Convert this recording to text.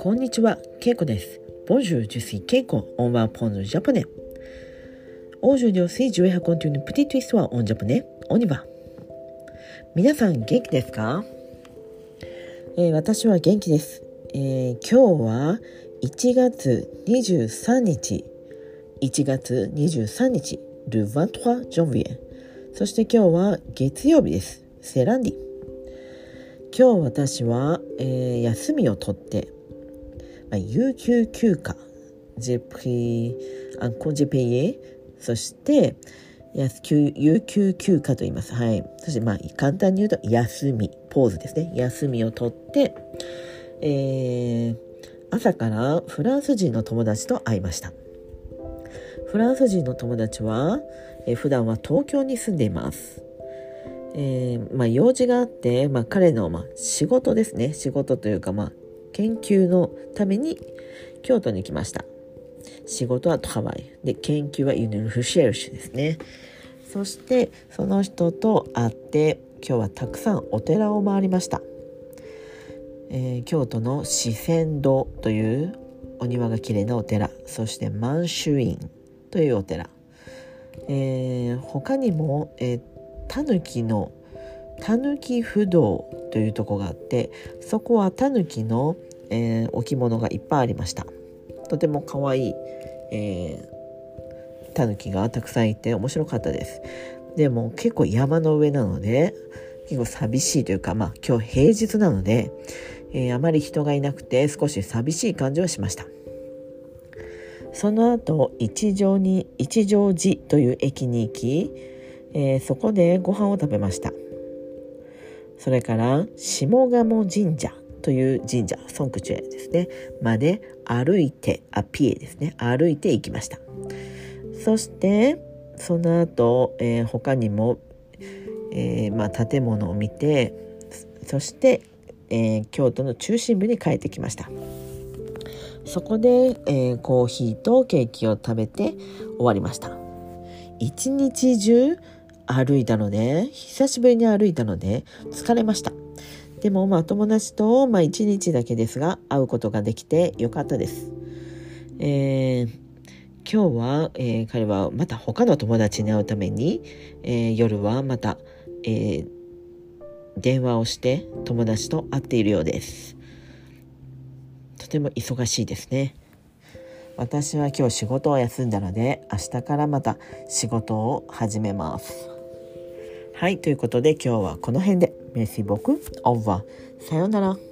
こんにちは、ケイコです。 Bonjour, je suis, ケイコ、 on apprend, japonais. Aujourd'hui on, continue, petite histoire, en japonais, on y va.皆さん、元気ですか、え、私は元気です。え、今日は、1月23日。1月23日。 Le vingt-trois janvier.そして今日は、月曜日です。 C'est lundi今日私は、えー、休みを取って、まあ、有給休暇ジェプリアンコンジェペイエそして有給休暇と言います。はい。そしてまあ簡単に言うと休み、ポーズですね。休みを取って、えー、朝からフランス人の友達と会いました。フランス人の友達は、えー、普段は東京に住んでいます。えー、まあ、用事があって、まあ、彼の、まあ、仕事ですね。仕事というか、まあ、研究のために京都に来ました。仕事はハワイ。で研究はユニルフシェルシュですね。そしてその人と会って今日はたくさんお寺を回りました、えー、京都の四川堂というお庭が綺麗なお寺。そして満州院というお寺、えー、他にも、えー、タヌキのタヌキ不動というとこがあってそこはタヌキの、えー、置物がいっぱいありました。とても可愛い、えー、タヌキがたくさんいて面白かったです。でも結構山の上なので結構寂しいというかまあ今日平日なので、えー、あまり人がいなくて少し寂しい感じはしました。その後一条に一条寺という駅に行き、えー、そこでご飯を食べました。それから下鴨神社という神社ソンクチュエですね。まで歩いてアピエですね。歩いて行きました。そしてその後、えー、他にも、えー、まあ、建物を見てそして、えー、京都の中心部に帰ってきました。そこで、えコーヒーとケーキを食べて終わりました。一日中歩いたので久しぶりに歩いたので疲れましたでもまあ友達とまあ1日だけですが会うことができてよかったです。えー、今日は、えー、彼はまた他の友達に会うために、えー、夜はまた、えー、電話をして友達と会っているようです。とても忙しいですね。私は今日仕事を休んだので明日からまた仕事を始めます。はい、ということで今日はこの辺で。メシボオーバー。さよなら。